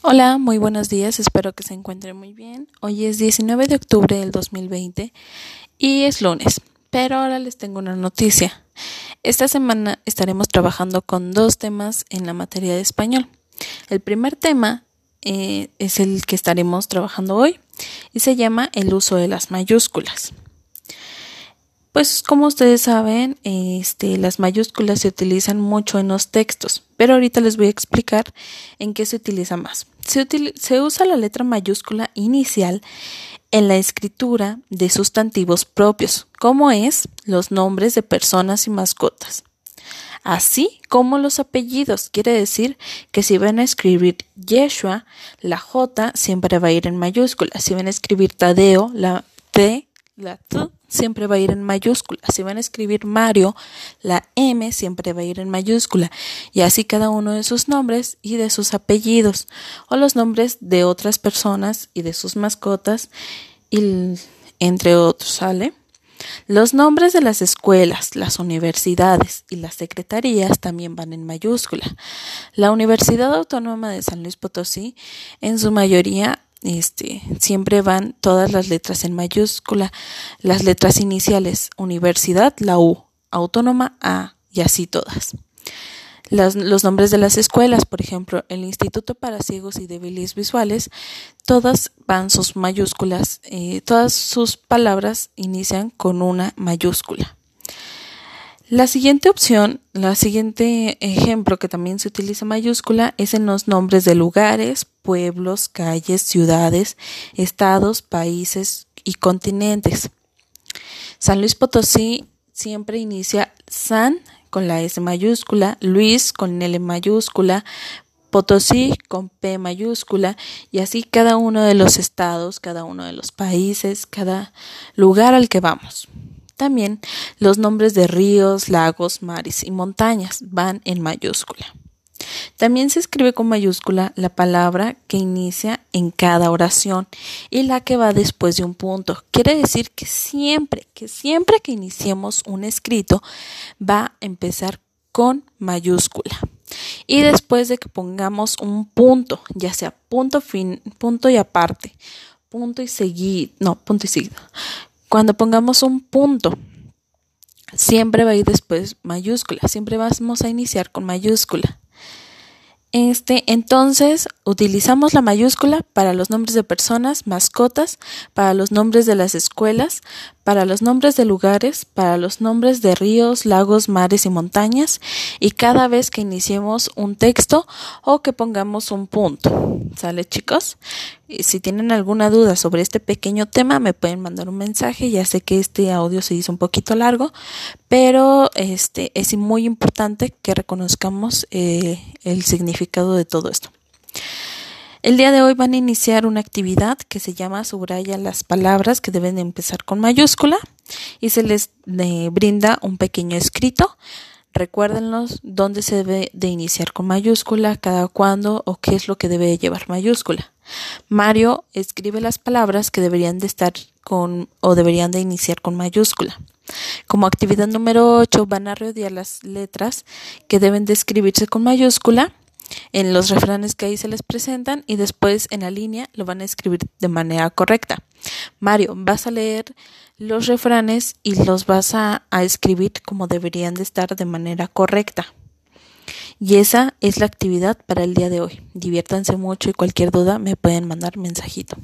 Hola, muy buenos días, espero que se encuentren muy bien. Hoy es 19 de octubre del 2020 y es lunes, pero ahora les tengo una noticia. Esta semana estaremos trabajando con dos temas en la materia de español. El primer tema eh, es el que estaremos trabajando hoy y se llama el uso de las mayúsculas. Pues como ustedes saben, este, las mayúsculas se utilizan mucho en los textos, pero ahorita les voy a explicar en qué se utiliza más. Se, usa la letra mayúscula inicial en la escritura de sustantivos propios, como es los nombres de personas y mascotas. Así como los apellidos, quiere decir que si van a escribir Yeshua, la J siempre va a ir en mayúscula. Si van a escribir Tadeo, la T la T siempre va a ir en mayúscula. Si van a escribir Mario, la M siempre va a ir en mayúscula. Y así cada uno de sus nombres y de sus apellidos. O los nombres de otras personas y de sus mascotas, y entre otros, ¿sale? Los nombres de las escuelas, las universidades y las secretarías también van en mayúscula. La Universidad Autónoma de San Luis Potosí, en su mayoría, este, siempre van todas las letras en mayúscula, las letras iniciales, universidad, la U, autónoma, A, y así todas. los nombres de las escuelas, por ejemplo, el Instituto para Ciegos y Débiles Visuales, todas van sus mayúsculas, eh, todas sus palabras inician con una mayúscula. La siguiente opción, la siguiente ejemplo que también se utiliza mayúscula es en los nombres de lugares, pueblos, calles, ciudades, estados, países y continentes. San Luis Potosí siempre inicia San con la S mayúscula, Luis con L mayúscula, Potosí con P mayúscula y así cada uno de los estados, cada uno de los países, cada lugar al que vamos. También los nombres de ríos, lagos, mares y montañas van en mayúscula. También se escribe con mayúscula la palabra que inicia en cada oración y la que va después de un punto. Quiere decir que siempre, que siempre que iniciemos un escrito va a empezar con mayúscula. Y después de que pongamos un punto, ya sea punto fin, punto y aparte, punto y seguido, no, punto y seguido, cuando pongamos un punto, siempre va a ir después mayúscula, siempre vamos a iniciar con mayúscula. Este, entonces, utilizamos la mayúscula para los nombres de personas, mascotas, para los nombres de las escuelas, para los nombres de lugares, para los nombres de ríos, lagos, mares y montañas, y cada vez que iniciemos un texto o que pongamos un punto. ¿Sale, chicos? Si tienen alguna duda sobre este pequeño tema, me pueden mandar un mensaje. Ya sé que este audio se hizo un poquito largo, pero este es muy importante que reconozcamos eh, el de todo esto. El día de hoy van a iniciar una actividad que se llama subraya las palabras que deben empezar con mayúscula y se les eh, brinda un pequeño escrito. Recuérdenlos dónde se debe de iniciar con mayúscula, cada cuándo o qué es lo que debe llevar mayúscula. Mario escribe las palabras que deberían de estar con o deberían de iniciar con mayúscula. Como actividad número 8 van a rodear las letras que deben de escribirse con mayúscula en los refranes que ahí se les presentan y después en la línea lo van a escribir de manera correcta. Mario, vas a leer los refranes y los vas a, a escribir como deberían de estar de manera correcta. Y esa es la actividad para el día de hoy. Diviértanse mucho y cualquier duda me pueden mandar mensajito.